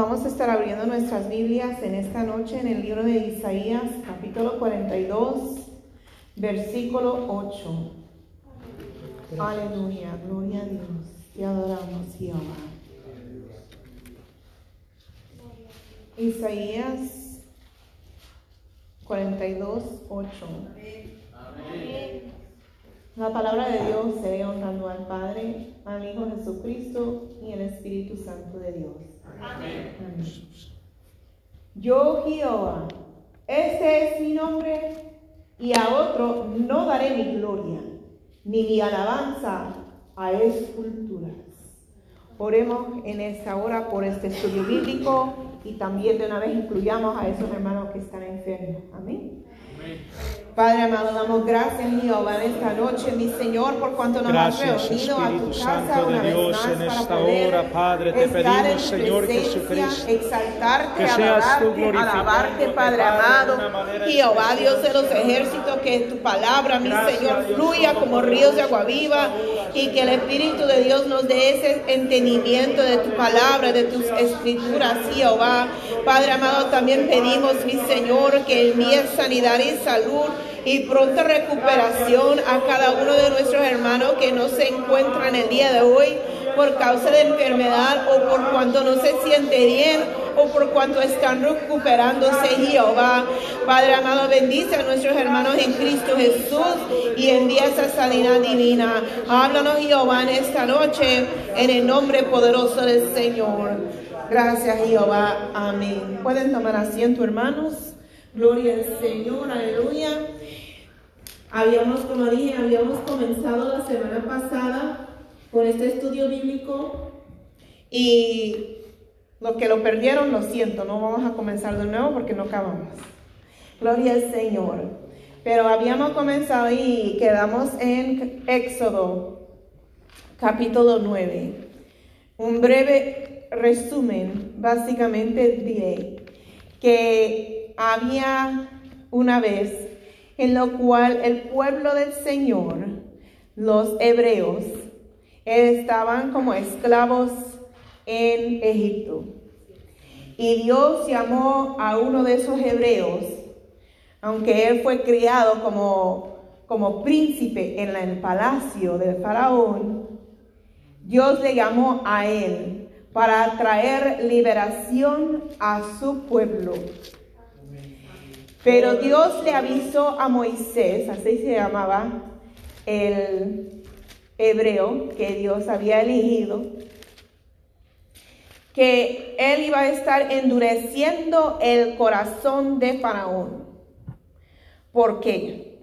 Vamos a estar abriendo nuestras Biblias en esta noche en el libro de Isaías, capítulo 42, versículo 8. Aleluya, gloria a Dios. Te adoramos, Jehová. Isaías 42, 8. La palabra de Dios se ve honrando al Padre, al Hijo Jesucristo y al Espíritu Santo de Dios. Amén. Yo, Jehová, este es mi nombre, y a otro no daré mi gloria, ni mi alabanza a esculturas. Oremos en esta hora por este estudio bíblico y también de una vez incluyamos a esos hermanos que están enfermos. Amén. Padre amado, damos gracias, Jehová, en esta noche, mi Señor, por cuanto nos gracias, has reunido Espíritu a tu casa Santo una de Dios, vez más en para esta poder hora, Padre, te pedimos, Señor Jesucristo, exaltarte, que seas tú alabarte, Padre amado, Jehová, Dios de los ejércitos, que tu palabra, mi Gracias, Señor, fluya como ríos de agua viva y que el Espíritu de Dios nos dé ese entendimiento de tu palabra, de tus escrituras, Jehová. Padre amado, también pedimos, mi Señor, que envíes sanidad y salud y pronta recuperación a cada uno de nuestros hermanos que no se encuentran el día de hoy por causa de enfermedad o por cuanto no se siente bien o por cuanto están recuperándose Jehová. Padre amado, bendice a nuestros hermanos en Cristo Jesús y envía esa sanidad divina. Háblanos Jehová en esta noche en el nombre poderoso del Señor. Gracias Jehová. Amén. Pueden tomar asiento hermanos. Gloria al Señor. Aleluya. Habíamos, como dije, habíamos comenzado la semana pasada con este estudio bíblico y los que lo perdieron, lo siento, no vamos a comenzar de nuevo porque no acabamos. Gloria al Señor. Pero habíamos comenzado y quedamos en Éxodo, capítulo 9. Un breve resumen, básicamente diré que había una vez en lo cual el pueblo del Señor, los hebreos, estaban como esclavos en Egipto. Y Dios llamó a uno de esos hebreos, aunque él fue criado como, como príncipe en el palacio del faraón, Dios le llamó a él para traer liberación a su pueblo. Pero Dios le avisó a Moisés, así se llamaba el hebreo que Dios había elegido, que él iba a estar endureciendo el corazón de Faraón. ¿Por qué?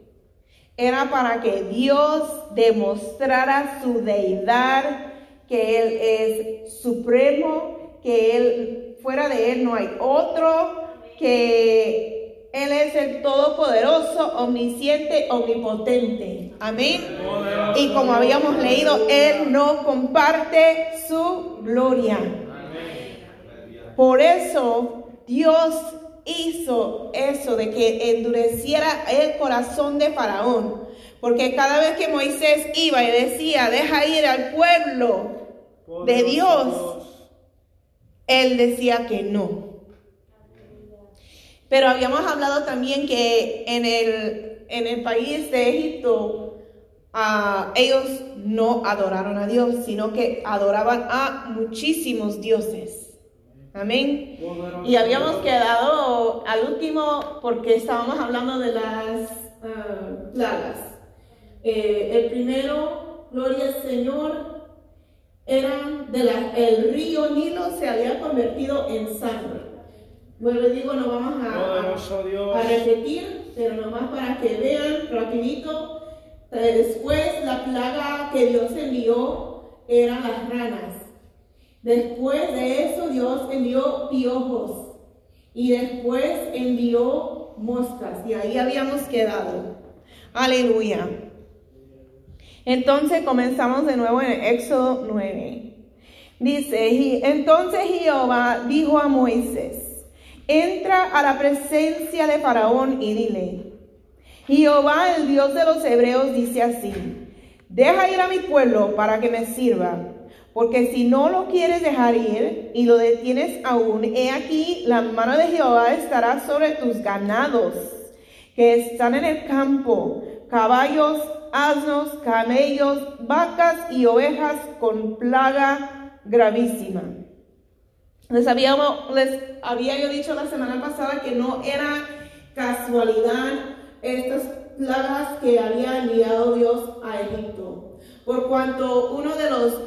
Era para que Dios demostrara su deidad, que Él es supremo, que Él, fuera de Él no hay otro, que Él es el todopoderoso, omnisciente, omnipotente. Amén. Y como habíamos leído, Él no comparte su gloria. Por eso Dios hizo eso de que endureciera el corazón de Faraón. Porque cada vez que Moisés iba y decía, deja ir al pueblo de Dios, él decía que no. Pero habíamos hablado también que en el, en el país de Egipto, ah, ellos no adoraron a Dios, sino que adoraban a muchísimos dioses. Amén. Y habíamos quedado al último porque estábamos hablando de las. Eh, el primero, gloria al Señor, eran de la, el río Nilo se había convertido en sangre. Bueno, digo, no vamos a, Dios. a repetir, pero nomás para que vean rapidito. Eh, Después la plaga que Dios envió eran las ranas. Después de eso Dios envió piojos y después envió moscas y ahí habíamos quedado. Aleluya. Entonces comenzamos de nuevo en Éxodo 9. Dice, "Y entonces Jehová dijo a Moisés, entra a la presencia de Faraón y dile, Jehová, el Dios de los hebreos, dice así, deja ir a mi pueblo para que me sirva, Porque si no lo quieres dejar ir y lo detienes aún, he aquí, la mano de Jehová estará sobre tus ganados que están en el campo, caballos, asnos, camellos, vacas y ovejas con plaga gravísima. Les había, les había yo dicho la semana pasada que no era casualidad estas plagas que había enviado Dios a Egipto. Por cuanto uno de los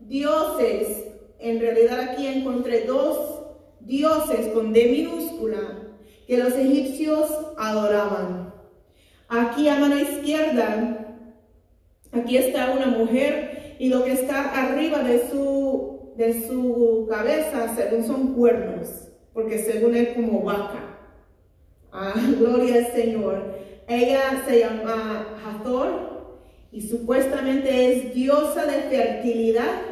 dioses, en realidad aquí encontré dos dioses con D minúscula, que los egipcios adoraban. Aquí a mano izquierda, aquí está una mujer y lo que está arriba de su, de su cabeza, según son cuernos, porque según es como vaca. Ah, gloria al Señor. Ella se llama Hathor y supuestamente es diosa de fertilidad,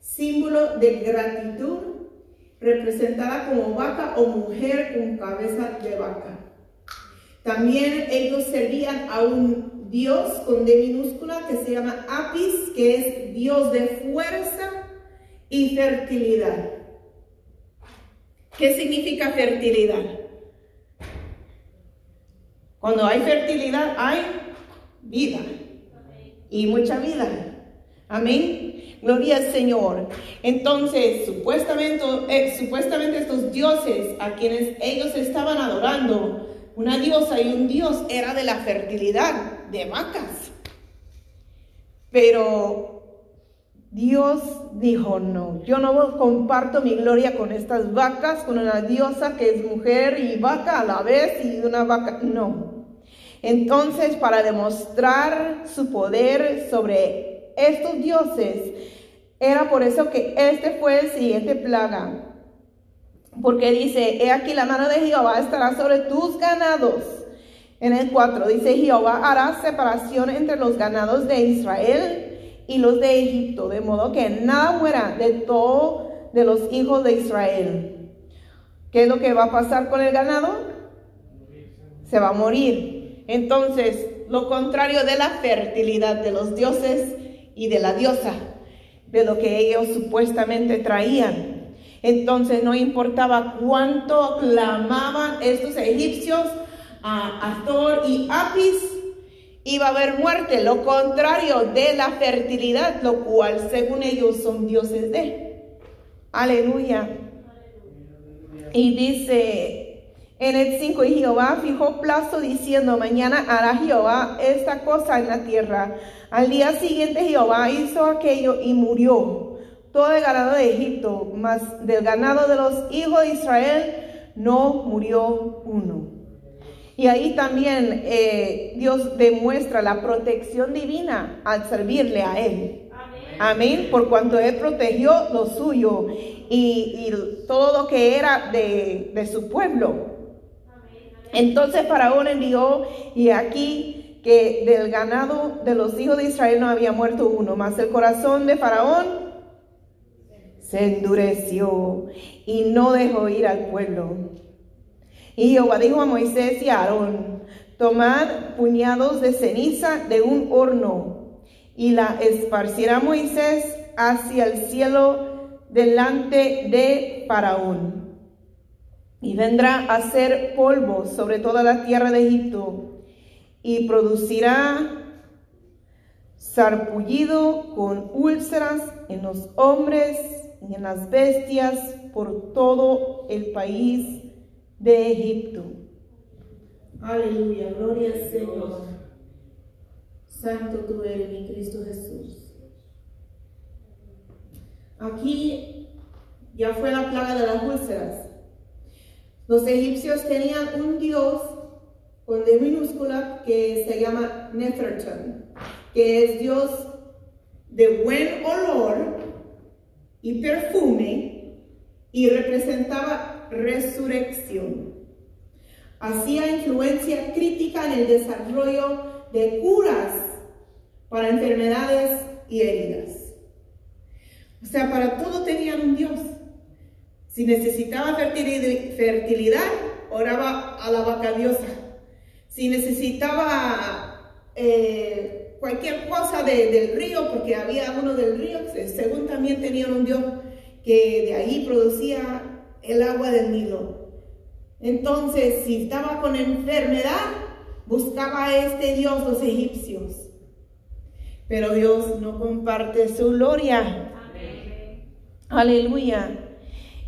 símbolo de gratitud, representada como vaca o mujer con cabeza de vaca. También ellos servían a un dios con D minúscula que se llama Apis, que es dios de fuerza y fertilidad. ¿Qué significa fertilidad? Cuando hay fertilidad, hay vida. Y mucha vida. Amén. Gloria al Señor. Entonces, supuestamente, eh, supuestamente estos dioses a quienes ellos estaban adorando, una diosa y un dios era de la fertilidad de vacas. Pero Dios dijo, no, yo no comparto mi gloria con estas vacas, con una diosa que es mujer y vaca a la vez y una vaca, no. Entonces, para demostrar su poder sobre estos dioses, era por eso que este fue el siguiente plaga. Porque dice, he aquí la mano de Jehová estará sobre tus ganados. En el 4 dice, Jehová hará separación entre los ganados de Israel y los de Egipto, de modo que nada muera de todo de los hijos de Israel. ¿Qué es lo que va a pasar con el ganado? Se va a morir. Entonces, lo contrario de la fertilidad de los dioses y de la diosa, de lo que ellos supuestamente traían. Entonces, no importaba cuánto clamaban estos egipcios a Thor y Apis, iba a haber muerte, lo contrario de la fertilidad, lo cual según ellos son dioses de. Aleluya. Y dice en el 5, y Jehová fijó plazo diciendo, mañana hará Jehová esta cosa en la tierra. Al día siguiente Jehová hizo aquello y murió todo el ganado de Egipto, mas del ganado de los hijos de Israel no murió uno. Y ahí también eh, Dios demuestra la protección divina al servirle a Él. Amén. Por cuanto Él protegió lo suyo y, todo lo que era de, de su pueblo. Entonces Faraón envió, y aquí que del ganado de los hijos de Israel no había muerto uno, mas el corazón de Faraón se endureció y no dejó ir al pueblo. Y Jehová dijo a Moisés y a Aarón, tomad puñados de ceniza de un horno y la esparcirá Moisés hacia el cielo delante de Faraón. Y vendrá a ser polvo sobre toda la tierra de Egipto y producirá sarpullido con úlceras en los hombres y en las bestias por todo el país de Egipto. Aleluya, gloria al Señor. Santo tú eres mi Cristo Jesús. Aquí ya fue la plaga de las úlceras. Los egipcios tenían un dios con D minúscula que se llama Nefertun, que es dios de buen olor y perfume y representaba resurrección. Hacía influencia crítica en el desarrollo de curas para enfermedades y heridas. O sea, para todo tenían un dios. Si necesitaba fertilidad, oraba a la vaca diosa. Si necesitaba eh, cualquier cosa del río, porque había uno del río, según también tenían un dios que de ahí producía el agua del Nilo. Entonces, si estaba con enfermedad, buscaba a este dios los egipcios. Pero Dios no comparte su gloria. Aleluya.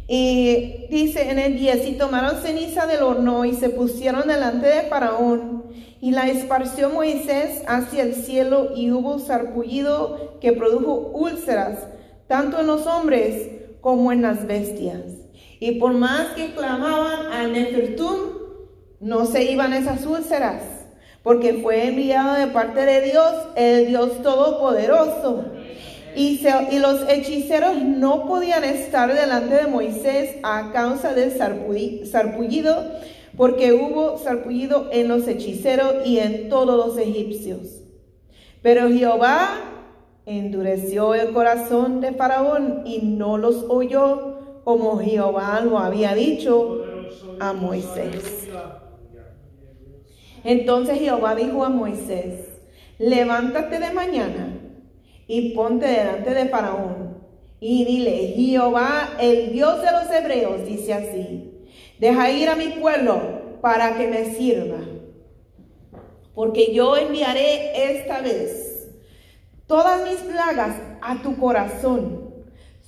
Y dice en el 10, y tomaron ceniza del horno y se pusieron delante de Faraón, y la esparció Moisés hacia el cielo, y hubo sarpullido que produjo úlceras, tanto en los hombres como en las bestias. Y por más que clamaban al Nefertum, no se iban esas úlceras, porque fue enviado de parte de Dios, el Dios Todopoderoso. Y, los hechiceros no podían estar delante de Moisés a causa del sarpullido, porque hubo sarpullido en los hechiceros y en todos los egipcios. Pero Jehová endureció el corazón de Faraón y no los oyó como Jehová lo había dicho a Moisés. Entonces Jehová dijo a Moisés, levántate de mañana y ponte delante de Faraón y dile, Jehová, el Dios de los hebreos, dice así, deja ir a mi pueblo para que me sirva, porque yo enviaré esta vez todas mis plagas a tu corazón,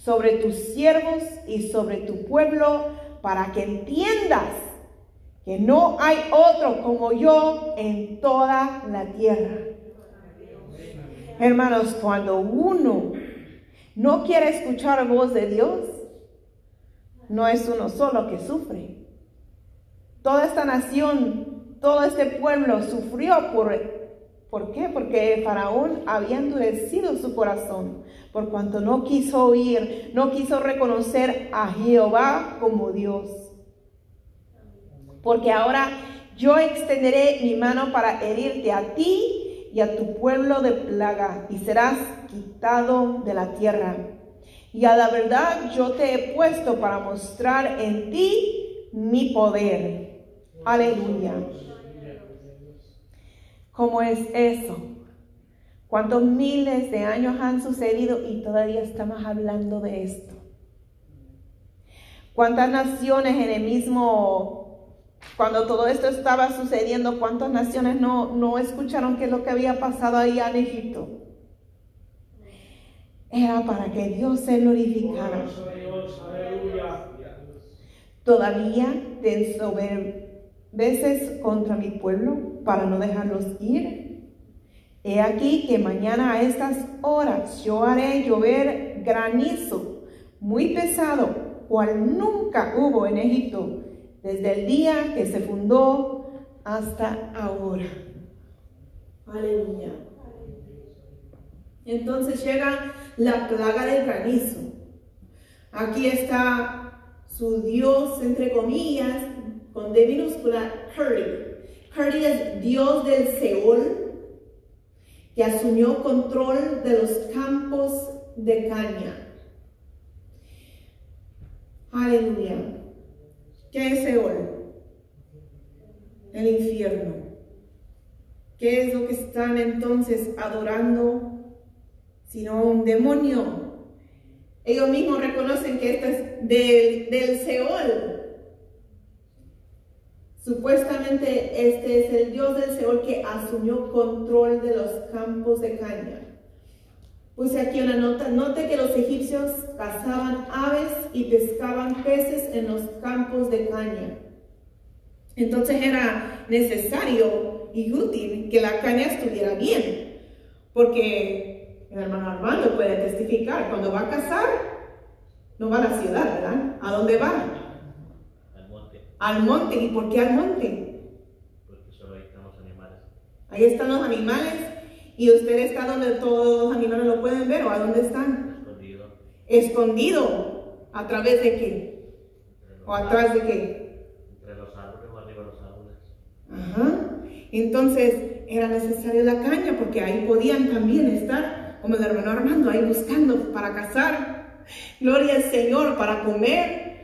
sobre tus siervos y sobre tu pueblo, para que entiendas que no hay otro como yo en toda la tierra. Hermanos, cuando uno no quiere escuchar voz de Dios, no es uno solo que sufre. Toda esta nación, todo este pueblo sufrió por, ¿por qué? Porque Faraón había endurecido su corazón, por cuanto no quiso oír, no quiso reconocer a Jehová como Dios. Porque ahora yo extenderé mi mano para herirte a ti y a tu pueblo de plaga, y serás quitado de la tierra. Y a la verdad yo te he puesto para mostrar en ti mi poder. Aleluya. ¿Cómo es eso? ¿Cuántos miles de años han sucedido y todavía estamos hablando de esto? ¿Cuántas naciones en el mismo cuando todo esto estaba sucediendo, ¿cuántas naciones no, no escucharon qué es lo que había pasado ahí en Egipto? Era para que Dios se glorificara. Todavía te veces contra mi pueblo para no dejarlos ir. He aquí que mañana a estas horas yo haré llover granizo muy pesado, cual nunca hubo en Egipto desde el día que se fundó hasta ahora. Aleluya. Entonces llega la plaga del granizo. Aquí está su Dios, entre comillas, con D minúscula, Curry. Curry es Dios del Seol, que asumió control de los campos de caña. Aleluya. ¿Qué es Seol? El infierno. ¿Qué es lo que están entonces adorando? Sino un demonio. Ellos mismos reconocen que esto es del, del Seol. Supuestamente este es el Dios del Seol que asumió control de los campos de caña. Puse aquí una nota, note que los egipcios cazaban aves y pescaban peces en los campos de caña. Entonces era necesario y útil que la caña estuviera bien, porque el hermano Armando puede testificar, cuando va a cazar, no va a la ciudad, ¿verdad? ¿A dónde va? Al monte. ¿y por qué al monte? Porque solo ahí están los animales. Ahí están los animales y usted está donde todos los animales lo pueden ver o a dónde están? Escondido. Escondido. ¿A través de qué? ¿O atrás de qué? Entre los árboles o arriba de los árboles. Ajá. Entonces era necesario la caña porque ahí podían también estar, como el hermano Armando, ahí buscando para cazar. Gloria al Señor, para comer.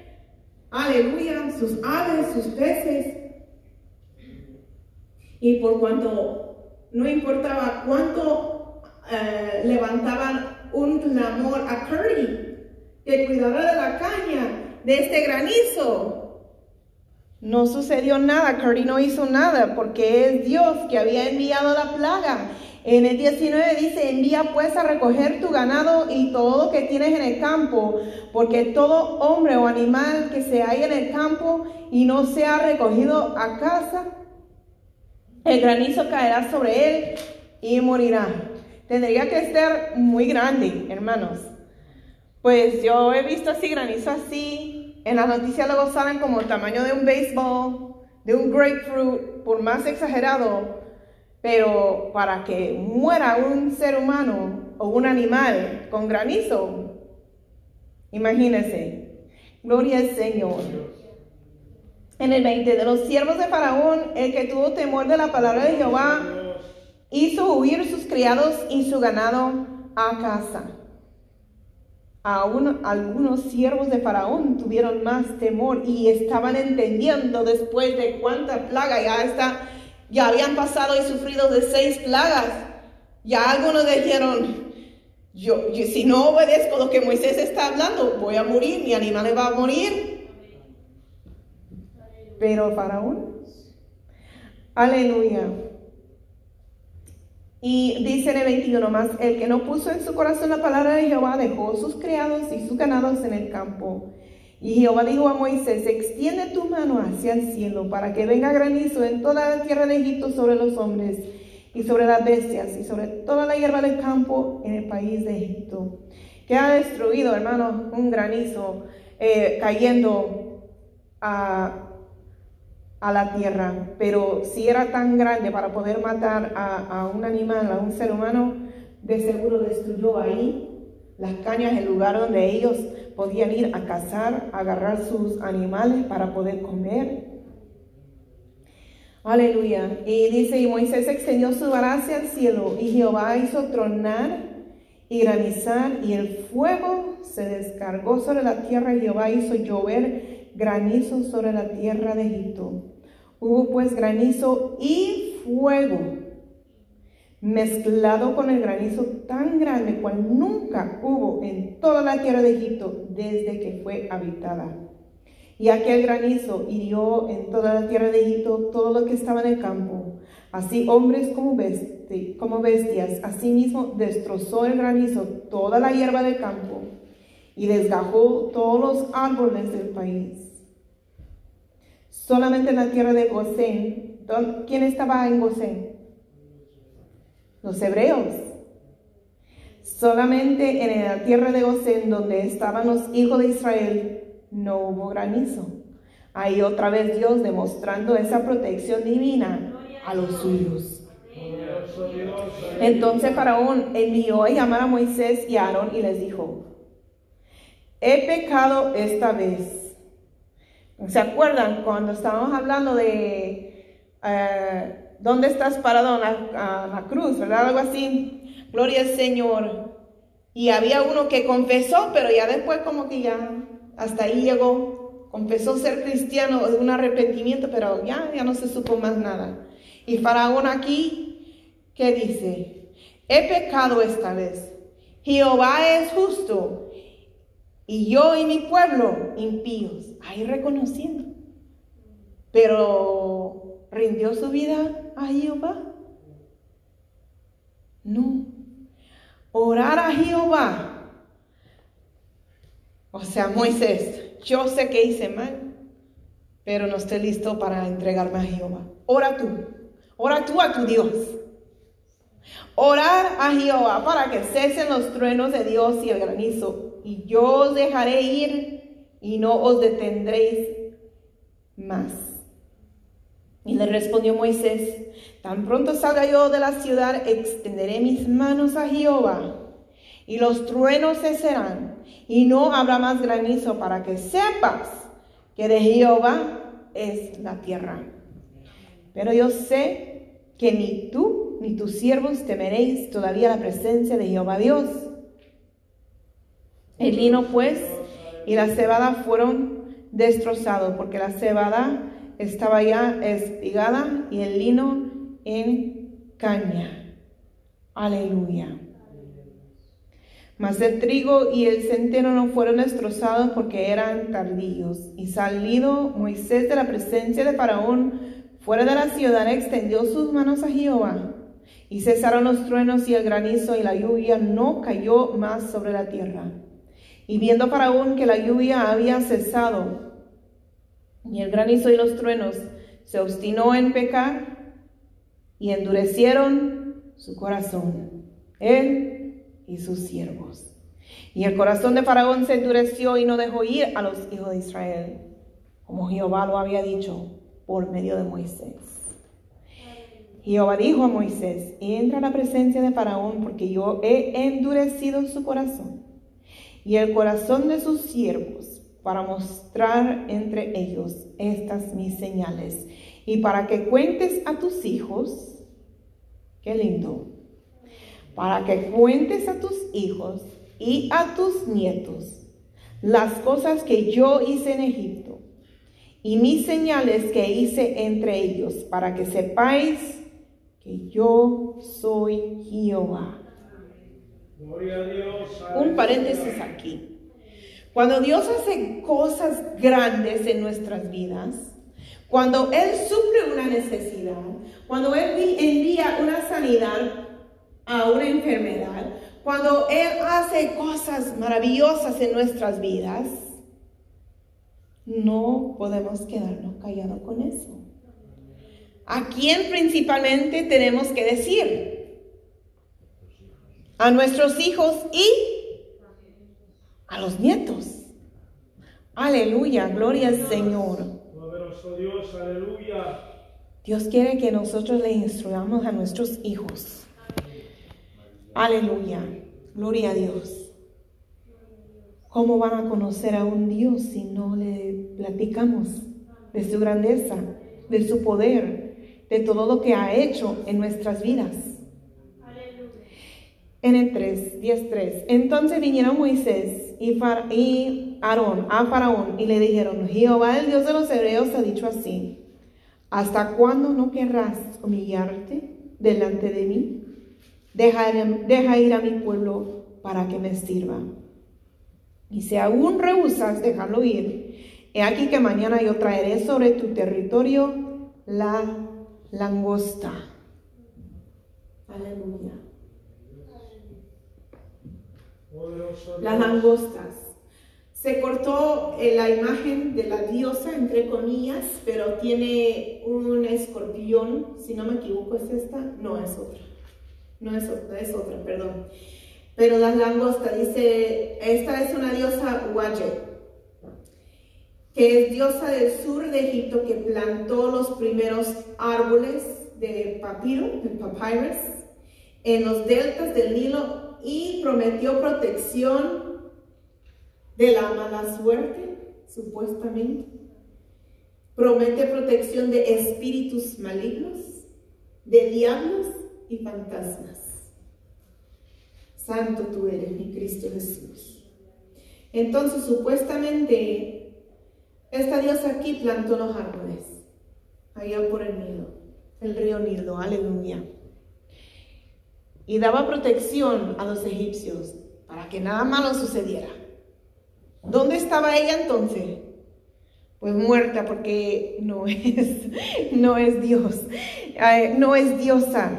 Aleluya, sus aves, sus peces. Y por cuanto no importaba cuánto eh, levantaban un clamor a Curry, que cuidara de la caña, de este granizo. No sucedió nada, Curry no hizo nada, porque es Dios que había enviado la plaga. En el 19 dice, envía pues a recoger tu ganado y todo lo que tienes en el campo, porque todo hombre o animal que se haya en el campo y no sea recogido a casa, el granizo caerá sobre él y morirá. Tendría que ser muy grande, hermanos. Pues yo he visto así granizo así. En las noticias luego salen como el tamaño de un béisbol, de un grapefruit, por más exagerado. Pero para que muera un ser humano o un animal con granizo, imagínense. Gloria al Señor. En el 20, de los siervos de Faraón, el que tuvo temor de la palabra de Jehová, hizo huir sus criados y su ganado a casa. Aún algunos siervos de Faraón tuvieron más temor y estaban entendiendo después de cuánta plaga ya está, ya habían pasado y sufrido de seis plagas. Ya algunos dijeron, yo, si no obedezco lo que Moisés está hablando, voy a morir, mi animal va a morir. Pero Faraón, aleluya. Y dice en el 21 más, el que no puso en su corazón la palabra de Jehová dejó sus criados y sus ganados en el campo. Y Jehová dijo a Moisés, extiende tu mano hacia el cielo para que venga granizo en toda la tierra de Egipto sobre los hombres y sobre las bestias y sobre toda la hierba del campo en el país de Egipto. Que ha destruido, hermanos, un granizo eh, cayendo a a la tierra, pero si era tan grande para poder matar a, un animal, a un ser humano, de seguro destruyó ahí las cañas, el lugar donde ellos podían ir a cazar, a agarrar sus animales para poder comer. Aleluya. Y dice, y Moisés extendió su vara hacia el cielo, y Jehová hizo tronar y granizar, y el fuego se descargó sobre la tierra, y Jehová hizo llover granizo sobre la tierra de Egipto. Hubo pues granizo y fuego mezclado con el granizo tan grande cual nunca hubo en toda la tierra de Egipto desde que fue habitada. Y aquel granizo hirió en toda la tierra de Egipto todo lo que estaba en el campo, así hombres como, besti como bestias. Asimismo destrozó el granizo toda la hierba del campo y desgajó todos los árboles del país. Solamente en la tierra de Gosén. ¿Quién estaba en Gosén? Los hebreos. Solamente en la tierra de Gosén, donde estaban los hijos de Israel, no hubo granizo. Ahí otra vez Dios demostrando esa protección divina a los suyos. Entonces Faraón envió a llamar a Moisés y a Aarón y les dijo, he pecado esta vez ¿Se acuerdan cuando estábamos hablando de eh, dónde estás parado en la, cruz, verdad? Algo así. Gloria al Señor. Y había uno que confesó, pero ya después como que ya hasta ahí llegó. Confesó ser cristiano un arrepentimiento, pero ya, ya no se supo más nada. Y Faraón aquí, ¿qué dice? He pecado esta vez. Jehová es justo y yo y mi pueblo impíos, ahí reconociendo. Pero rindió su vida a Jehová. No. Orar a Jehová. O sea, Moisés, yo sé que hice mal, pero no estoy listo para entregarme a Jehová. Ora tú. Ora tú a tu Dios. Orar a Jehová para que cesen los truenos de Dios y el granizo y yo os dejaré ir y no os detendréis más. Y le respondió Moisés, tan pronto salga yo de la ciudad, extenderé mis manos a Jehová, y los truenos cesarán, y no habrá más granizo para que sepas que de Jehová es la tierra. Pero yo sé que ni tú ni tus siervos temeréis todavía la presencia de Jehová Dios el lino pues y la cebada fueron destrozados porque la cebada estaba ya espigada y el lino en caña. Aleluya. Mas el trigo y el centeno no fueron destrozados porque eran tardíos. Y salido Moisés de la presencia de Faraón fuera de la ciudad, extendió sus manos a Jehová. Y cesaron los truenos y el granizo y la lluvia no cayó más sobre la tierra. Y viendo Faraón que la lluvia había cesado y el granizo y los truenos, se obstinó en pecar y endurecieron su corazón. Él y sus siervos. Y el corazón de Faraón se endureció y no dejó ir a los hijos de Israel, como Jehová lo había dicho por medio de Moisés. Jehová dijo a Moisés, entra a la presencia de Faraón porque yo he endurecido su corazón y el corazón de sus siervos para mostrar entre ellos estas mis señales y para que cuentes a tus hijos, qué lindo, para que cuentes a tus hijos y a tus nietos las cosas que yo hice en Egipto y mis señales que hice entre ellos, para que sepáis que yo soy Jehová. Un paréntesis aquí. Cuando Dios hace cosas grandes en nuestras vidas, cuando Él suple una necesidad, cuando Él envía una sanidad, a una enfermedad, cuando Él hace cosas maravillosas en nuestras vidas, no podemos quedarnos callados con eso. ¿A quién principalmente tenemos que decir? A nuestros hijos y a los nietos. Aleluya, gloria al Señor. Dios, aleluya. Dios quiere que nosotros le instruyamos a nuestros hijos Aleluya. Gloria a Dios. ¿Cómo van a conocer a un Dios si no le platicamos de su grandeza, de su poder, de todo lo que ha hecho en nuestras vidas? En el 3, 10, 3. Entonces vinieron Moisés y, y Aarón a Faraón y le dijeron, Jehová, el Dios de los hebreos, ha dicho así, ¿hasta cuándo no querrás humillarte delante de mí? Deja, ir a mi pueblo para que me sirva. Y si aún rehusas dejarlo ir, he aquí que mañana yo traeré sobre tu territorio la langosta. Aleluya. Las langostas. Se cortó eh, la imagen de la diosa, entre comillas, pero tiene un escorpión, si no me equivoco, ¿es esta? No, es otra no es otra, es otra, perdón. Pero la langosta dice, esta es una diosa Huaye, que es diosa del sur de Egipto que plantó los primeros árboles de papiro, de papyrus, en los deltas del Nilo y prometió protección de la mala suerte, supuestamente. Promete protección de espíritus malignos, de diablos y fantasmas. Santo tú eres, mi Cristo Jesús. Entonces, supuestamente, esta diosa aquí plantó los árboles, allá por el Nilo, el río Nilo, aleluya. Y daba protección a los egipcios para que nada malo sucediera. ¿Dónde estaba ella entonces? Pues muerta porque no es, no es Dios, no es diosa.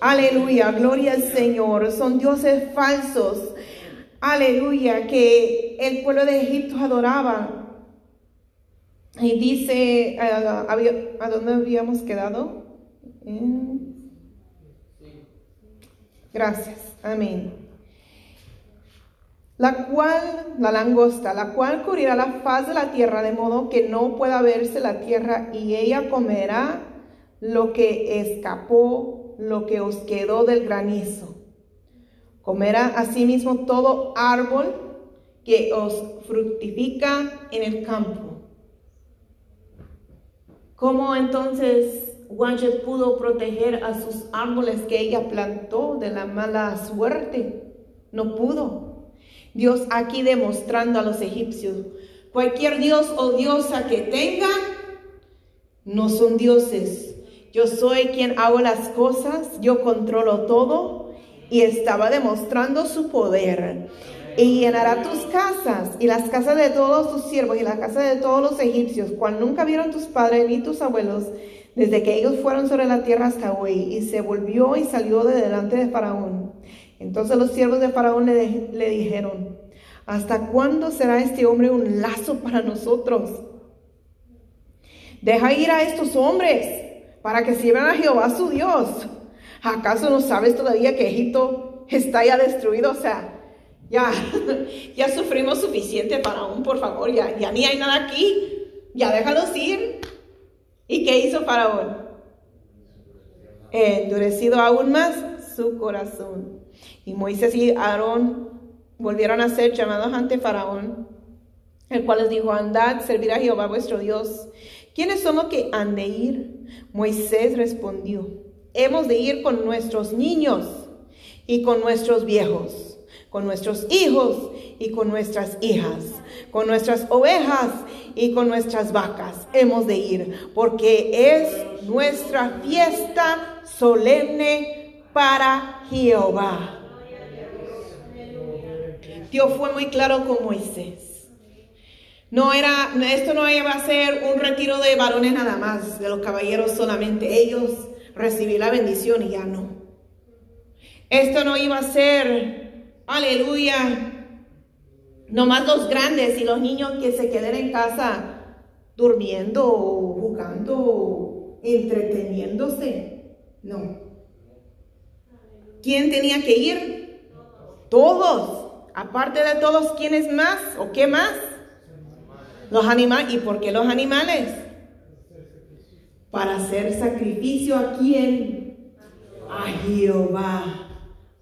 Aleluya, gloria al Señor. Son dioses falsos. Aleluya, que el pueblo de Egipto adoraba. Y dice, ¿a, dónde habíamos quedado? Gracias, amén. La cual, la langosta, la cual cubrirá la faz de la tierra de modo que no pueda verse la tierra y ella comerá lo que escapó lo que os quedó del granizo. Comerá asimismo todo árbol que os fructifica en el campo. ¿Cómo entonces Wanjet pudo proteger a sus árboles que ella plantó de la mala suerte? No pudo. Dios aquí demostrando a los egipcios, cualquier dios o diosa que tengan, no son dioses yo soy quien hago las cosas, yo controlo todo y estaba demostrando su poder. Y llenará tus casas y las casas de todos tus siervos y la casa de todos los egipcios, cual nunca vieron tus padres ni tus abuelos, desde que ellos fueron sobre la tierra hasta hoy. Y se volvió y salió de delante de Faraón. Entonces los siervos de Faraón le, dijeron, ¿hasta cuándo será este hombre un lazo para nosotros? Deja ir a estos hombres para que sirvan a Jehová su Dios. ¿Acaso no sabes todavía que Egipto está ya destruido? O sea, ya, ya sufrimos suficiente para un, por favor, ya, ya ni hay nada aquí. Ya déjalos ir. ¿Y qué hizo Faraón? Endurecido aún más su corazón. Y Moisés y Aarón volvieron a ser llamados ante Faraón, el cual les dijo, andad, servir a Jehová vuestro Dios. ¿Quiénes son los que han de ir? Moisés respondió, hemos de ir con nuestros niños y con nuestros viejos, con nuestros hijos y con nuestras hijas, con nuestras ovejas y con nuestras vacas. Hemos de ir porque es nuestra fiesta solemne para Jehová. Dios fue muy claro con Moisés. No era, esto no iba a ser un retiro de varones nada más, de los caballeros solamente. Ellos recibir la bendición y ya no. Esto no iba a ser, aleluya, nomás los grandes y los niños que se queden en casa durmiendo, jugando, entreteniéndose. No. ¿Quién tenía que ir? Todos. Aparte de todos, ¿quiénes más o qué más? Los animales. ¿Y por qué los animales? Para hacer sacrificio a quién? A Jehová.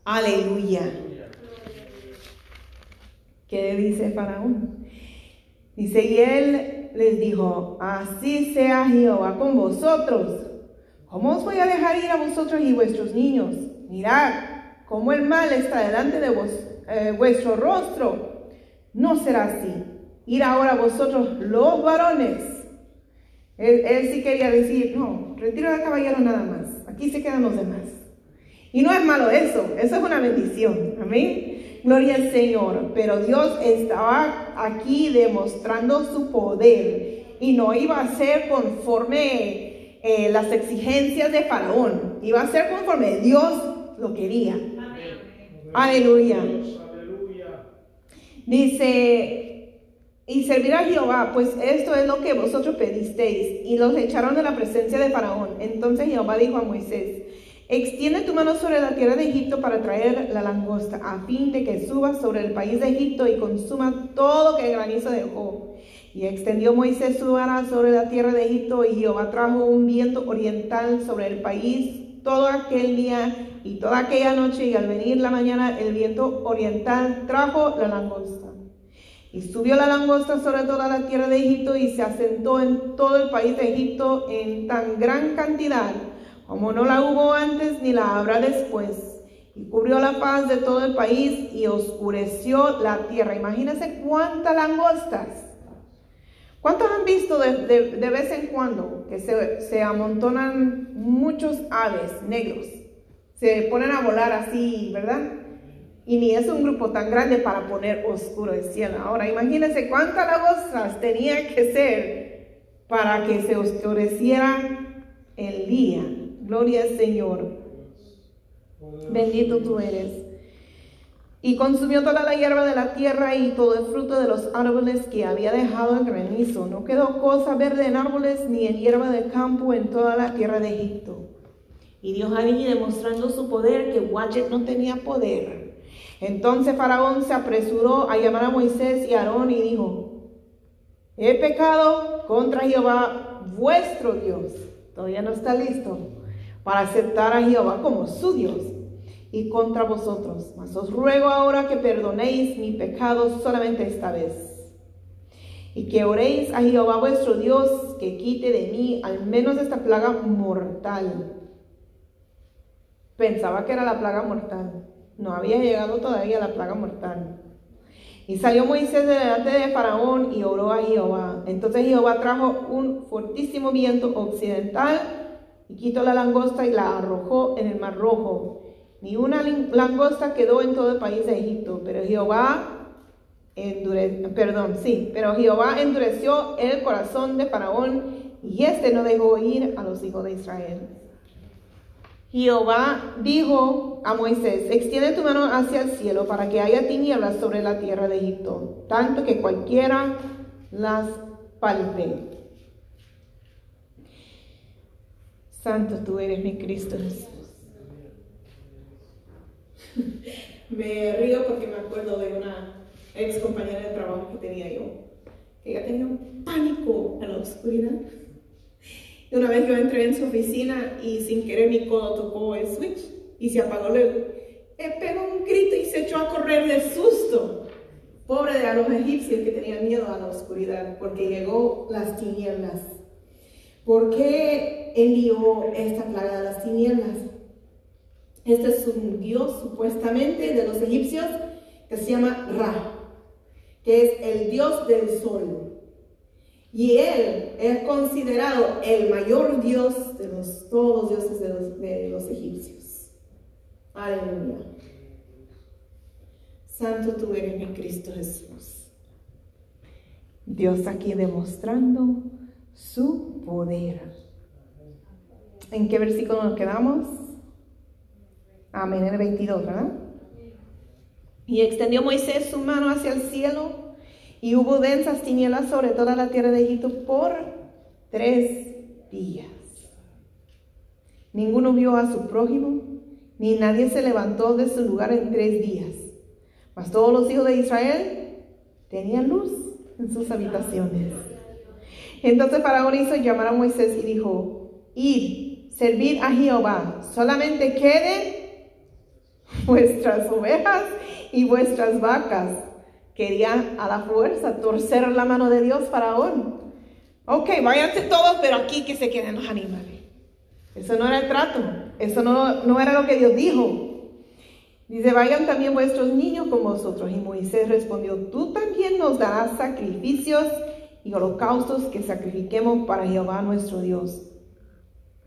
Aleluya. ¿Qué dice Faraón? Dice, y él les dijo, así sea Jehová con vosotros. ¿Cómo os voy a dejar ir a vosotros y vuestros niños? Mirad cómo el mal está delante de vos, eh, vuestro rostro. No será así ir ahora vosotros los varones. Él, sí quería decir, no, retiro de caballero nada más, aquí se quedan los demás. Y no es malo eso, eso es una bendición, amén. Gloria al Señor, pero Dios estaba aquí demostrando su poder y no iba a ser conforme eh, las exigencias de Faraón, iba a ser conforme Dios lo quería. Aleluya. Dice y servir a Jehová, pues esto es lo que vosotros pedisteis. Y los echaron de la presencia de Faraón. Entonces Jehová dijo a Moisés, extiende tu mano sobre la tierra de Egipto para traer la langosta, a fin de que suba sobre el país de Egipto y consuma todo que el granizo dejó. Y extendió Moisés su vara sobre la tierra de Egipto, y Jehová trajo un viento oriental sobre el país todo aquel día y toda aquella noche, y al venir la mañana el viento oriental trajo la langosta. Y subió la langosta sobre toda la tierra de Egipto y se asentó en todo el país de Egipto en tan gran cantidad como no la hubo antes ni la habrá después. Y cubrió la faz de todo el país y oscureció la tierra. Imagínense cuántas langostas. ¿Cuántos han visto de, vez en cuando que se, se amontonan muchos aves negros? Se ponen a volar así, ¿verdad? Y ni es un grupo tan grande para poner oscuro el cielo. Ahora, imagínense cuántas lagostas tenía que ser para que se oscureciera el día. Gloria al Señor. Bendito tú eres. Y consumió toda la hierba de la tierra y todo el fruto de los árboles que había dejado el granizo. No quedó cosa verde en árboles ni en hierba de campo en toda la tierra de Egipto. Y Dios ahí demostrando su poder, que Wachet no tenía poder. Entonces Faraón se apresuró a llamar a Moisés y Aarón y dijo, he pecado contra Jehová vuestro Dios. Todavía no está listo para aceptar a Jehová como su Dios y contra vosotros. Mas os ruego ahora que perdonéis mi pecado solamente esta vez. Y que oréis a Jehová vuestro Dios que quite de mí al menos esta plaga mortal. Pensaba que era la plaga mortal. No había llegado todavía la plaga mortal. Y salió Moisés delante de Faraón y oró a Jehová. Entonces Jehová trajo un fortísimo viento occidental y quitó la langosta y la arrojó en el mar rojo. Ni una langosta quedó en todo el país de Egipto, pero Jehová endure- perdón, sí, pero Jehová endureció el corazón de Faraón y éste no dejó ir a los hijos de Israel. Jehová dijo a Moisés, extiende tu mano hacia el cielo para que haya tinieblas sobre la tierra de Egipto, tanto que cualquiera las palpe. Santo tú eres mi Cristo. Me río porque me acuerdo de una ex compañera de trabajo que tenía yo, que ella tenía un pánico a la oscuridad. Y una vez yo entré en su oficina y sin querer mi codo tocó el switch y se apagó luego. Él pegó un grito y se echó a correr de susto. Pobre de los egipcios que tenían miedo a la oscuridad porque llegó las tinieblas. ¿Por qué envió esta plaga de las tinieblas? Este es un dios supuestamente de los egipcios que se llama Ra, que es el dios del sol. Y él es considerado el mayor dios de los, todos los dioses de los, de los egipcios. Aleluya. Santo tú eres mi Cristo Jesús. Dios aquí demostrando su poder. ¿En qué versículo nos quedamos? Amén, en el 22, ¿verdad? Y extendió Moisés su mano hacia el cielo y hubo densas tinieblas sobre toda la tierra de Egipto por tres días. Ninguno vio a su prójimo, ni nadie se levantó de su lugar en tres días. Mas todos los hijos de Israel tenían luz en sus habitaciones. Entonces Faraón hizo llamar a Moisés y dijo, id, servid a Jehová, solamente queden vuestras ovejas y vuestras vacas. Quería a la fuerza torcer la mano de Dios, Faraón. Ok, váyanse todos, pero aquí que se queden los animales. Eso no era el trato, eso no, no era lo que Dios dijo. Dice, vayan también vuestros niños con vosotros. Y Moisés respondió, tú también nos darás sacrificios y holocaustos que sacrifiquemos para Jehová nuestro Dios.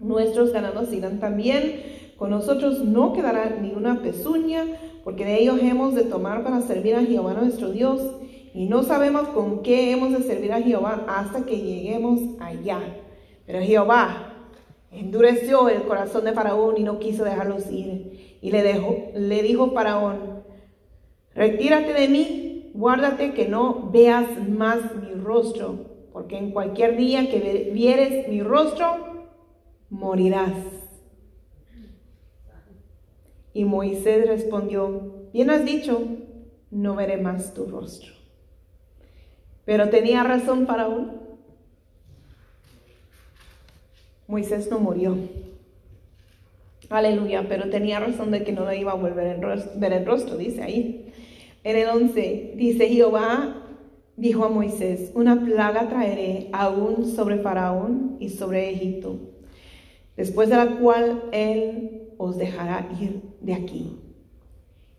Nuestros ganados irán también, con nosotros no quedará ni una pezuña, porque de ellos hemos de tomar para servir a Jehová nuestro Dios. Y no sabemos con qué hemos de servir a Jehová hasta que lleguemos allá. Pero Jehová endureció el corazón de Faraón y no quiso dejarlos ir. Y le, dejó, le dijo Faraón, retírate de mí, guárdate que no veas más mi rostro, porque en cualquier día que vieres mi rostro, morirás. Y Moisés respondió, bien has dicho, no veré más tu rostro. Pero tenía razón Faraón. Moisés no murió. Aleluya, pero tenía razón de que no le iba a volver a ver el rostro, dice ahí. En el 11 dice Jehová dijo a Moisés, una plaga traeré aún sobre Faraón y sobre Egipto, después de la cual él os dejará ir de aquí.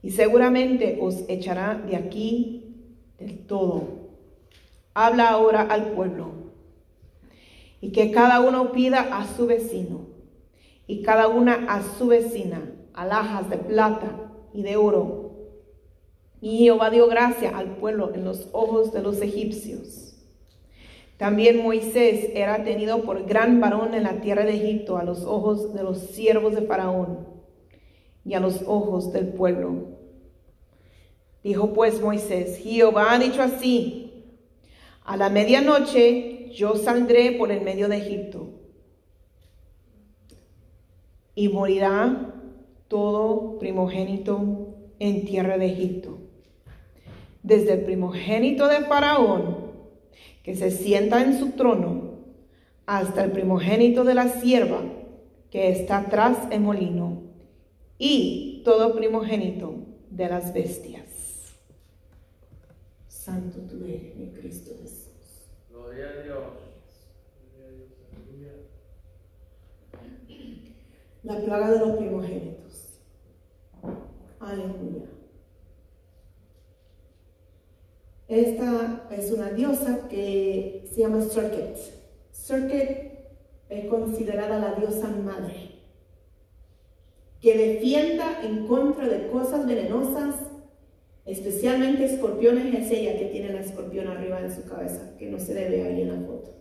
Y seguramente os echará de aquí del todo. Habla ahora al pueblo. Y que cada uno pida a su vecino y cada una a su vecina alhajas de plata y de oro. Y Jehová dio gracia al pueblo en los ojos de los egipcios. También Moisés era tenido por gran varón en la tierra de Egipto a los ojos de los siervos de Faraón y a los ojos del pueblo. Dijo pues Moisés, Jehová ha dicho así, a la medianoche yo saldré por el medio de Egipto y morirá todo primogénito en tierra de Egipto, desde el primogénito de Faraón, que se sienta en su trono, hasta el primogénito de la sierva, que está atrás el molino, y todo primogénito de las bestias. Santo tú eres, mi Cristo Jesús. Gloria a Dios. La plaga de los primogénitos. Aleluya. Esta es una diosa que se llama Circuit. Circuit es considerada la diosa madre, que defienda en contra de cosas venenosas, especialmente escorpiones, es ella que tiene la escorpión arriba en su cabeza, que no se le ve ahí en la foto,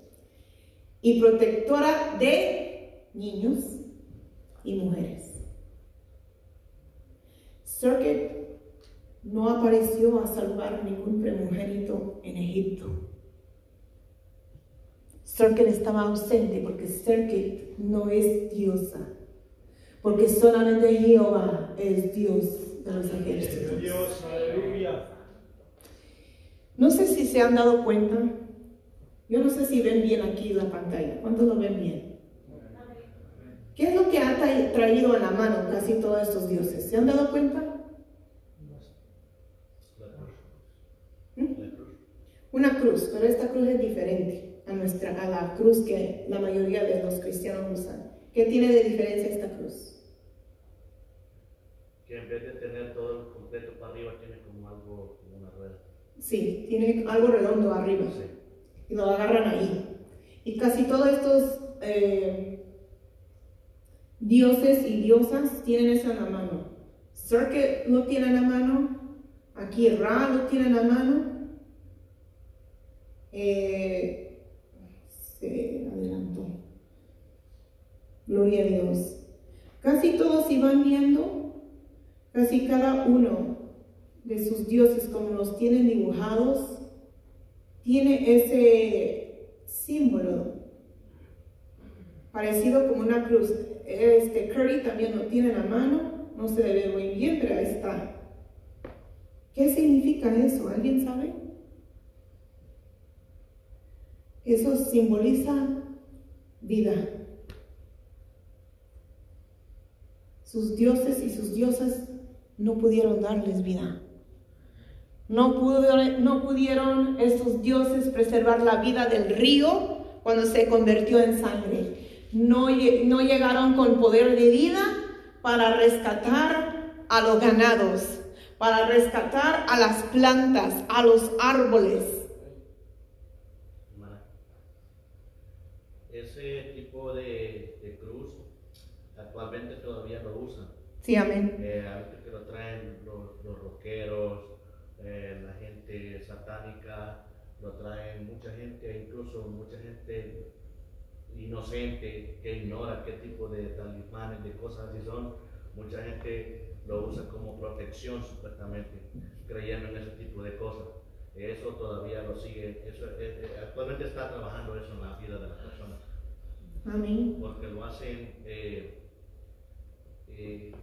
y protectora de niños y mujeres. Circuit no apareció a salvar a ningún primogénito en Egipto. Circuit estaba ausente porque Circuit no es diosa, porque solamente Jehová es Dios de los ejércitos. Dios, aleluya. No sé si se han dado cuenta, yo no sé si ven bien aquí la pantalla, ¿cuántos lo ven bien? ¿Qué es lo que ha tra- traído a la mano casi todos estos dioses? ¿Se han dado cuenta? La cruz. ¿Mm? La cruz. Una cruz, pero esta cruz es diferente a, nuestra, a la cruz que la mayoría de los cristianos usan. ¿Qué tiene de diferencia esta cruz? Que en vez de tener todo el completo para arriba, tiene como algo, como una rueda. Sí, tiene algo redondo arriba Sí. y lo agarran ahí. Y casi todos estos eh, dioses y diosas tienen eso en la mano. Circuit lo tiene en la mano, aquí Ra lo tiene en la mano. Eh, se adelantó. Gloria a Dios. Casi todos si van viendo, casi cada uno de sus dioses como los tienen dibujados, tiene ese símbolo parecido como una cruz. Este Curry también lo tiene en la mano, no se ve muy bien, pero ahí está. ¿Qué significa eso? ¿Alguien sabe? Eso simboliza vida. Sus dioses y sus diosas no pudieron darles vida. No, pudo- no pudieron esos dioses preservar la vida del río cuando se convirtió en sangre. No, no llegaron con poder de vida para rescatar a los ganados, para rescatar a las plantas, a los árboles. Hermana. Ese tipo de, de cruz actualmente todavía lo usan. Sí, amén. Eh, lo traen los, los rockeros, eh, la gente satánica, lo traen mucha gente, incluso mucha gente inocente que ignora qué tipo de talismanes, de cosas así son. Mucha gente lo usa como protección supuestamente, creyendo en ese tipo de cosas. Eso todavía lo sigue, eso, eh, eh, actualmente está trabajando eso en la vida de las personas Amén. porque lo hacen, eh, eh,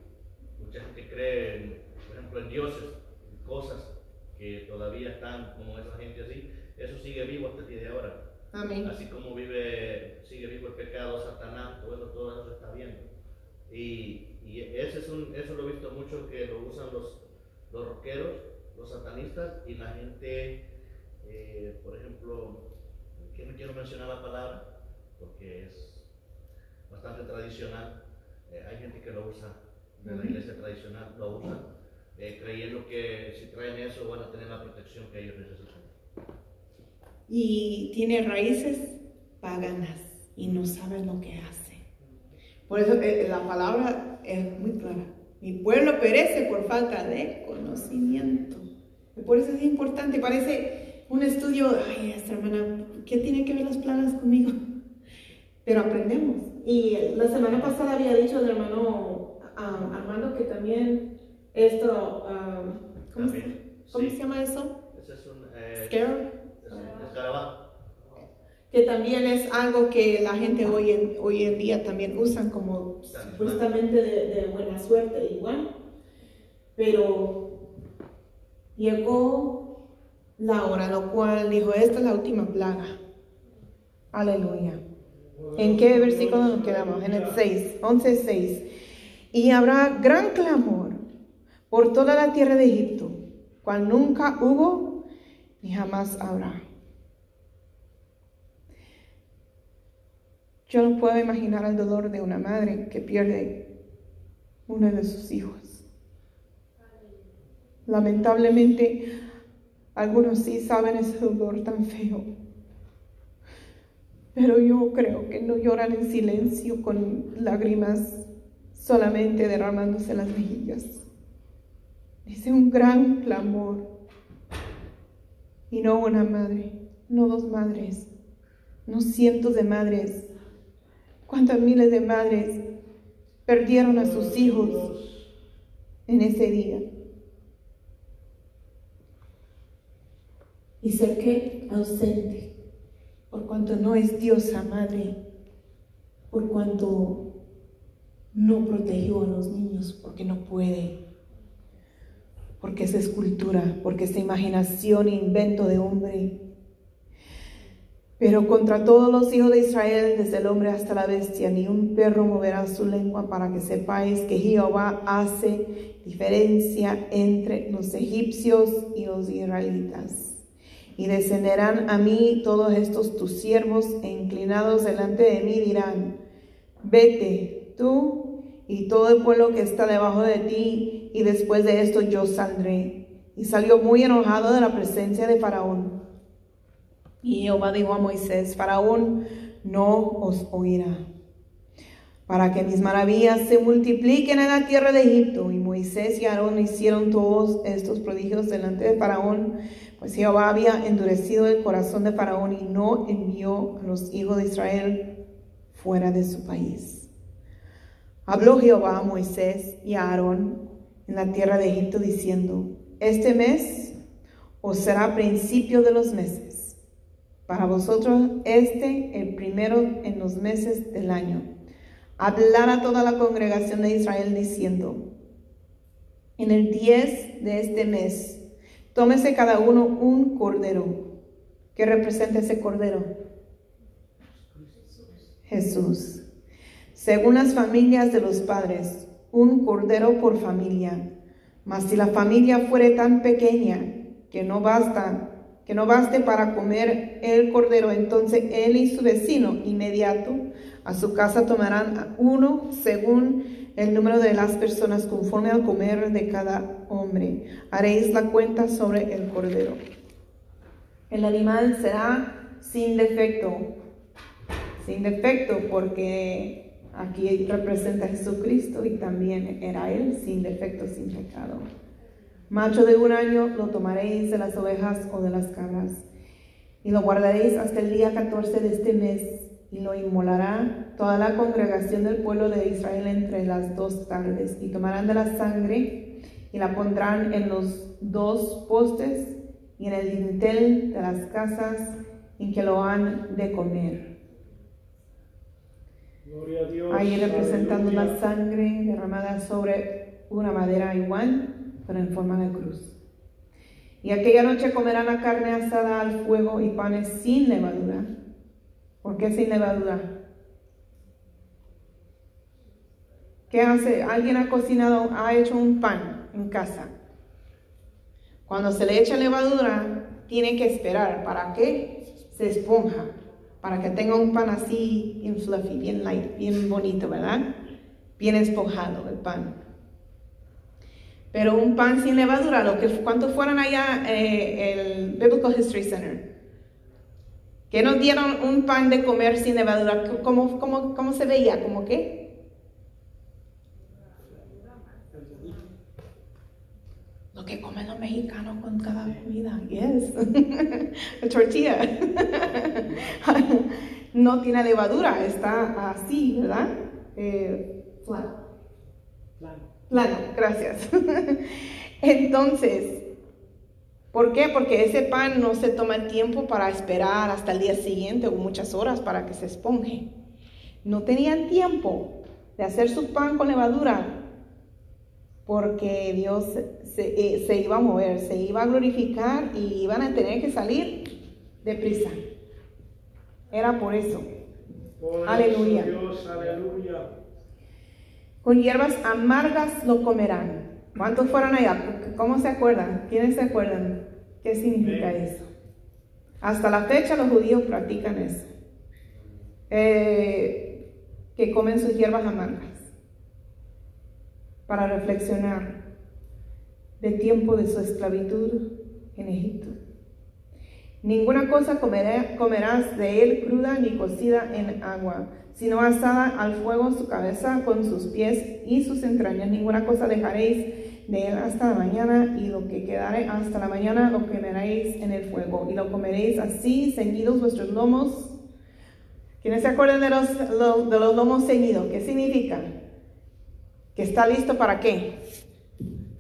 mucha gente cree, por ejemplo, en dioses, en cosas que todavía están como esa gente así, eso sigue vivo hasta el día de ahora. Amén. Así como vive, sigue vivo el pecado, Satanás, todo eso, todo eso está viendo. Y, y ese es un, eso lo he visto mucho que lo usan los, los rockeros, los satanistas y la gente, eh, por ejemplo, que no quiero mencionar la palabra porque es bastante tradicional. Eh, hay gente que lo usa, de la iglesia tradicional lo usa, eh, creyendo que si traen eso van a tener la protección que ellos necesitan. y tiene raíces paganas y no sabe lo que hace. Por eso eh, la palabra es muy clara. Mi pueblo perece por falta de conocimiento. Y por eso es importante. Parece un estudio, ay, esta hermana, ¿qué tiene que ver las plagas conmigo? Pero aprendemos. Y la semana pasada había dicho el hermano ah, Armando que también esto, ah, ¿cómo, se, También, cómo sí. se llama eso? Ese es un eh, Scare. es escarabajo. que también es algo que la gente hoy en, hoy en día también usan como supuestamente de, de buena suerte igual. Pero llegó la hora, lo cual dijo, esta es la última plaga. Aleluya. ¿En qué versículo nos quedamos? En el 6, 11, 6. Y habrá gran clamor por toda la tierra de Egipto, cual nunca hubo ni jamás habrá. Yo no puedo imaginar el dolor de una madre que pierde uno de sus hijos. Lamentablemente, algunos sí saben ese dolor tan feo. Pero yo creo que no lloran en silencio con lágrimas solamente derramándose las mejillas. Dice un gran clamor. Y no una madre, no dos madres, no cientos de madres. ¿Cuántas miles de madres perdieron a sus hijos en ese día? Y ser que ausente, por cuanto no es diosa madre, por cuanto no protegió a los niños, porque no puede, porque es escultura, porque es imaginación e invento de hombre. Pero contra todos los hijos de Israel, desde el hombre hasta la bestia, ni un perro moverá su lengua para que sepáis que Jehová hace diferencia entre los egipcios y los israelitas y descenderán a mí todos estos tus siervos e inclinados delante de mí dirán, vete tú y todo el pueblo que está debajo de ti, y después de esto yo saldré. Y salió muy enojado de la presencia de Faraón. Y Jehová dijo a Moisés, Faraón no os oirá, para que mis maravillas se multipliquen en la tierra de Egipto. Y Moisés y Aarón hicieron todos estos prodigios delante de Faraón pues Jehová había endurecido el corazón de Faraón y no envió a los hijos de Israel fuera de su país. Habló Jehová a Moisés y a Aarón en la tierra de Egipto diciendo, este mes os será principio de los meses. Para vosotros este el primero en los meses del año. Hablar a toda la congregación de Israel diciendo, en el 10 de este mes Tómese cada uno un cordero. ¿Qué representa ese cordero? Jesús. Según las familias de los padres, un cordero por familia. Mas si la familia fuere tan pequeña que no basta, que no baste para comer el cordero, entonces él y su vecino inmediato a su casa tomarán uno según el número de las personas conforme al comer de cada hombre. Haréis la cuenta sobre el cordero. El animal será sin defecto, sin defecto porque aquí representa a Jesucristo y también era él sin defecto, sin pecado. Macho de un año lo tomaréis de las ovejas o de las cabras y lo guardaréis hasta el día 14 de este mes y lo inmolará toda la congregación del pueblo de Israel entre las dos tardes, y tomarán de la sangre y la pondrán en los dos postes y en el dintel de las casas en que lo han de comer. Ahí representando la sangre derramada sobre una madera igual, pero en forma de cruz. Y aquella noche comerán la carne asada al fuego y panes sin levadura ¿Por qué sin levadura? ¿Qué hace? Alguien ha cocinado, ha hecho un pan en casa. Cuando se le echa levadura, tiene que esperar. ¿Para qué? Se esponja. Para que tenga un pan así, bien fluffy, bien light, bien bonito, ¿verdad? Bien esponjado el pan. Pero un pan sin levadura, lo que, ¿cuántos fueron allá eh, el Biblical History Center? que nos dieron un pan de comer sin levadura. ¿Cómo, cómo, cómo se veía? ¿Cómo qué? Lo que comen los mexicanos con cada comida. Yes. La tortilla. no tiene levadura, está así, ¿verdad? Eh, plano. Plano, gracias. Entonces, ¿Por qué? Porque ese pan no se toma el tiempo para esperar hasta el día siguiente o muchas horas para que se esponje. No tenían tiempo de hacer su pan con levadura porque Dios se, eh, iba a mover, se iba a glorificar y iban a tener que salir deprisa. Era por eso. aleluya. aleluya. Con hierbas amargas lo comerán. ¿Cuántos fueron allá? ¿Cómo se acuerdan? ¿Quiénes se acuerdan? ¿Qué significa eso? Hasta la fecha los judíos practican eso. Eh, que comen sus hierbas amargas para reflexionar del tiempo de su esclavitud en Egipto. Ninguna cosa comerás de él cruda ni cocida en agua, sino asada al fuego su cabeza con sus pies y sus entrañas. Ninguna cosa dejaréis de él hasta la mañana, y lo que quedare hasta la mañana lo quemaréis en el fuego, y lo comeréis así, ceñidos vuestros lomos. ¿Quiénes se acuerdan de los, lo- de los lomos ceñidos? ¿Qué significa? Que está listo para qué?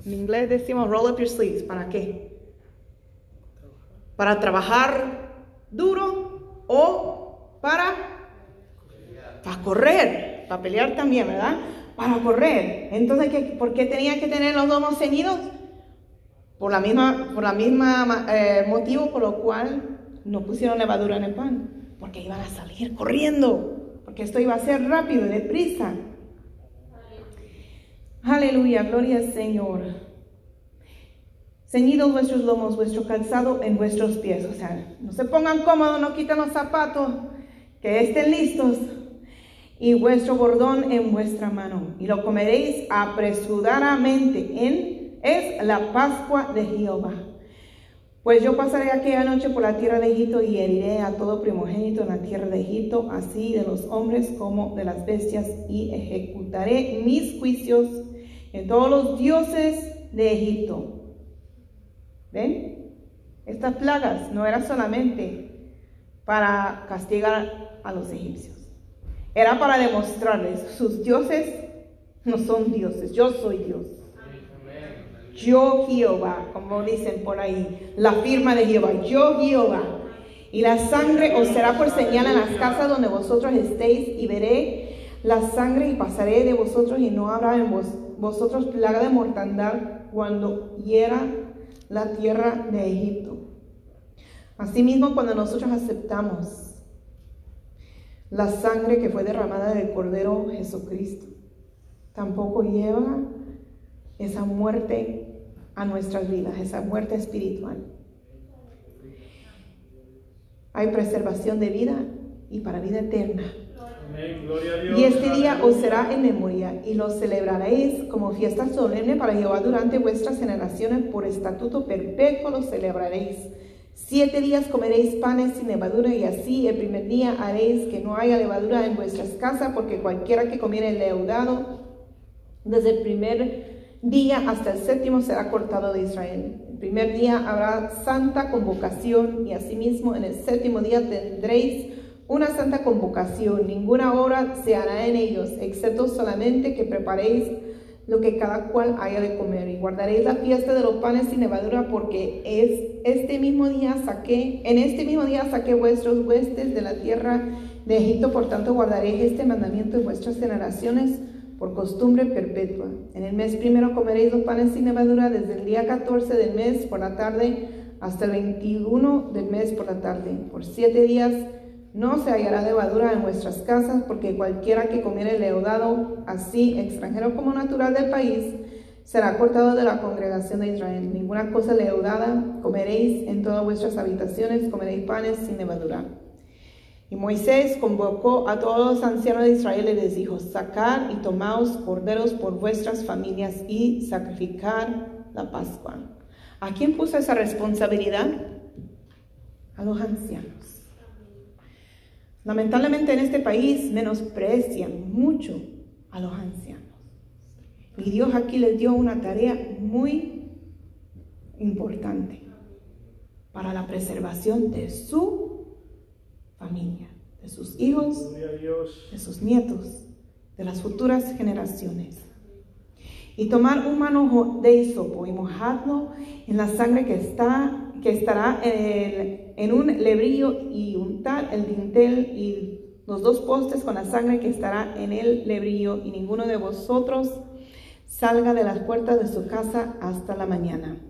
En inglés decimos roll up your sleeves. ¿Para qué? Para trabajar duro o para, para correr, para pelear también, ¿verdad? Para correr. Entonces, ¿qué- ¿por qué tenía que tener los lomos ceñidos? Por la misma, por la misma ma- eh, motivo por lo cual no pusieron levadura en el pan. Porque iban a salir corriendo. Porque esto iba a ser rápido y deprisa. Aleluya, gloria al Señor. Ceñidos vuestros lomos, vuestro calzado en vuestros pies. O sea, no se pongan cómodos, no quiten los zapatos, que estén listos. Y vuestro bordón en vuestra mano. Y lo comeréis apresuradamente en, es la Pascua de Jehová. Pues yo pasaré aquella noche por la tierra de Egipto y heriré a todo primogénito en la tierra de Egipto, así de los hombres como de las bestias, y ejecutaré mis juicios en todos los dioses de Egipto. Estas plagas no eran solamente para castigar a los egipcios, era para demostrarles, sus dioses no son dioses, yo soy Dios. Yo Jehová, como dicen por ahí, la firma de Jehová, yo Jehová. Y la sangre os será por señal en las casas donde vosotros estéis, y veré la sangre y pasaré de vosotros, y no habrá en vos- vosotros plaga de mortandad cuando hiera la tierra de Egipto. Asimismo, cuando nosotros aceptamos la sangre que fue derramada del Cordero Jesucristo, tampoco lleva esa muerte a nuestras vidas, esa muerte espiritual. Hay preservación de vida y para vida eterna. Y este día os será en memoria y lo celebraréis como fiesta solemne para Jehová durante vuestras generaciones, por estatuto perpetuo lo celebraréis. Siete días comeréis panes sin levadura y así el primer día haréis que no haya levadura en vuestras casas, porque cualquiera que comiere leudado desde el primer día hasta el séptimo será cortado de Israel. El primer día habrá santa convocación y asimismo en el séptimo día tendréis una santa convocación. Ninguna obra se hará en ellos, excepto solamente que preparéis lo que cada cual haya de comer. Y guardaréis la fiesta de los panes sin levadura, porque es este mismo día saqué, en este mismo día saqué vuestros huestes de la tierra de Egipto, por tanto guardaréis este mandamiento en vuestras generaciones por costumbre perpetua. En el mes primero comeréis los panes sin levadura desde el día 14 del mes por la tarde hasta el 21 del mes por la tarde. Por siete días no se hallará levadura en vuestras casas, porque cualquiera que comiere leudado, así extranjero como natural del país, será cortado de la congregación de Israel. Ninguna cosa leudada comeréis en todas vuestras habitaciones, comeréis panes sin levadura. Y Moisés convocó a todos los ancianos de Israel y les dijo, sacad y tomaos corderos por vuestras familias y sacrificar la Pascua. ¿A quién puso esa responsabilidad? A los ancianos. Lamentablemente en este país menosprecian mucho a los ancianos. Y Dios aquí les dio una tarea muy importante para la preservación de su familia, de sus hijos, de sus nietos, de las futuras generaciones. Y tomar un manojo de hisopo y mojarlo en la sangre que, está, que estará en, el- en un lebrillo y untar el dintel y los dos postes con la sangre que estará en el lebrillo y ninguno de vosotros salga de las puertas de su casa hasta la mañana.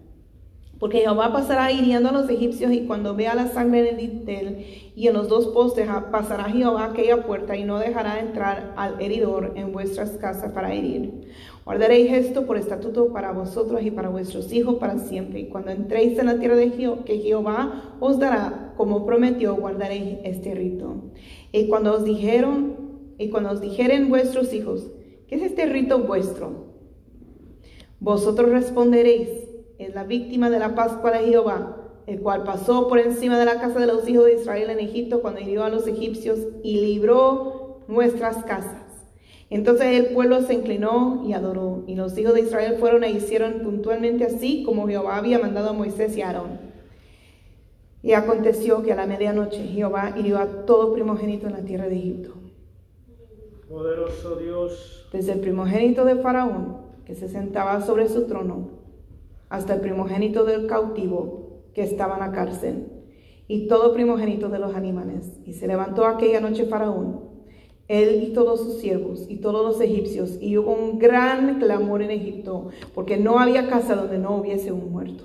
Porque Jehová pasará hiriendo a los egipcios y cuando vea la sangre en el dintel y en los dos postes ah, pasará Jehová aquella puerta y no dejará entrar al heridor en vuestras casas para herir. Guardaréis esto por estatuto para vosotros y para vuestros hijos para siempre. Y cuando entréis en la tierra de Jeho- que Jehová os dará, como prometió, guardaréis este rito. Y cuando os dijeron, y cuando os dijeren vuestros hijos, ¿qué es este rito vuestro? Vosotros responderéis, es la víctima de la Pascua de Jehová, el cual pasó por encima de la casa de los hijos de Israel en Egipto cuando hirió a los egipcios y libró nuestras casas. Entonces el pueblo se inclinó y adoró, y los hijos de Israel fueron e hicieron puntualmente así como Jehová había mandado a Moisés y a Aarón. Y aconteció que a la medianoche Jehová hirió a todo primogénito en la tierra de Egipto. Poderoso Dios. Desde el primogénito de Faraón, que se sentaba sobre su trono, hasta el primogénito del cautivo que estaba en la cárcel, y todo primogénito de los animales. Y se levantó aquella noche Faraón él y todos sus siervos y todos los egipcios, y hubo un gran clamor en Egipto, porque no había casa donde no hubiese un muerto.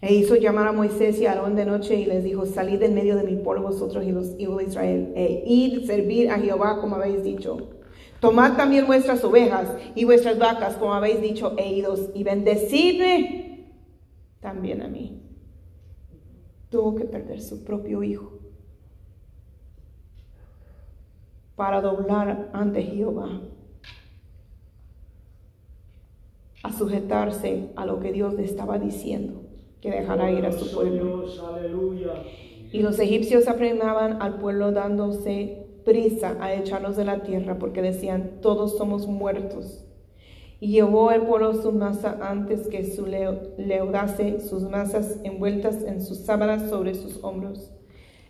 E hizo llamar a Moisés y a Aarón de noche y les dijo, salid en medio de mi pueblo vosotros y los hijos de Israel, e id servir a Jehová como habéis dicho. Tomad también vuestras ovejas y vuestras vacas como habéis dicho, e idos, y bendecidme también a mí. Tuvo que perder su propio hijo para doblar ante Jehová, a sujetarse a lo que Dios le estaba diciendo, que dejara ir a su pueblo. Y los egipcios apremaban al pueblo dándose prisa a echarlos de la tierra, porque decían, todos somos muertos. Y llevó el pueblo su masa antes que su leudase, sus masas envueltas en sus sábanas sobre sus hombros.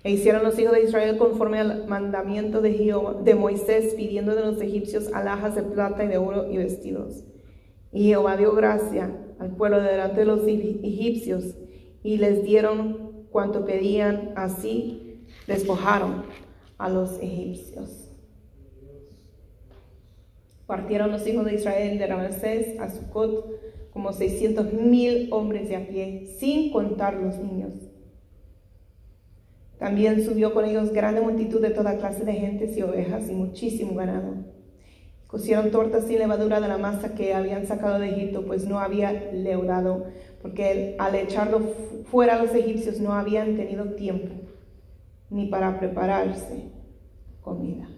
E hicieron los hijos de Israel conforme al mandamiento de, Jehová, de Moisés, pidiendo de los egipcios alhajas de plata y de oro y vestidos. Y Jehová dio gracia al pueblo delante de los egipcios y les dieron cuanto pedían, así despojaron a los egipcios. Partieron los hijos de Israel de Ramsés a Sucot como seiscientos mil hombres de a pie, sin contar los niños. También subió con ellos grande multitud de toda clase de gentes y ovejas y muchísimo ganado. Cocieron tortas sin levadura de la masa que habían sacado de Egipto, pues no había leudado, porque al echarlo fuera a los egipcios no habían tenido tiempo ni para prepararse comida.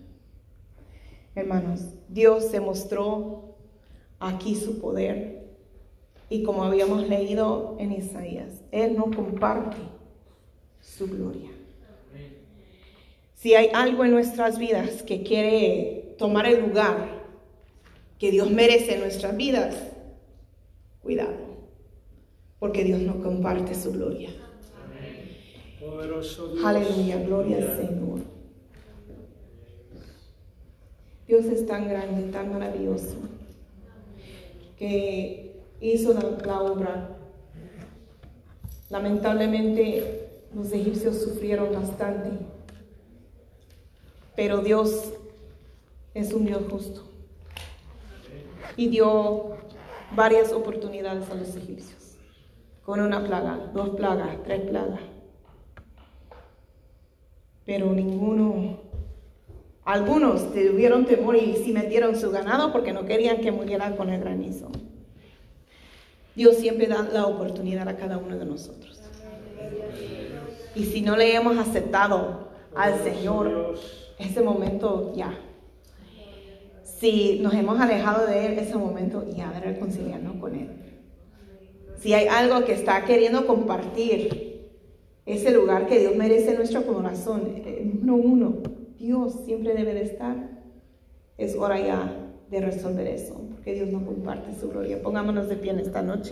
Hermanos, Dios se mostró aquí su poder y como habíamos leído en Isaías, Él no comparte su gloria. Si hay algo en nuestras vidas que quiere tomar el lugar que Dios merece en nuestras vidas, cuidado, porque Dios no comparte su gloria. Aleluya, gloria al Señor. Dios es tan grande, tan maravilloso, que hizo la obra. Lamentablemente los egipcios sufrieron bastante pero Dios es un Dios justo. Y dio varias oportunidades a los egipcios. Con una plaga, dos plagas, tres plagas. Pero ninguno, algunos tuvieron temor y sí metieron su ganado porque no querían que muriera con el granizo. Dios siempre da la oportunidad a cada uno de nosotros. Y si no le hemos aceptado al Señor, ese momento ya. Si nos hemos alejado de Él, ese momento ya de reconciliarnos con Él. Si hay algo que está queriendo compartir, ese lugar que Dios merece nuestro corazón, eh, número uno, Dios siempre debe de estar. Es hora ya de resolver eso, porque Dios no comparte su gloria. Pongámonos de pie en esta noche.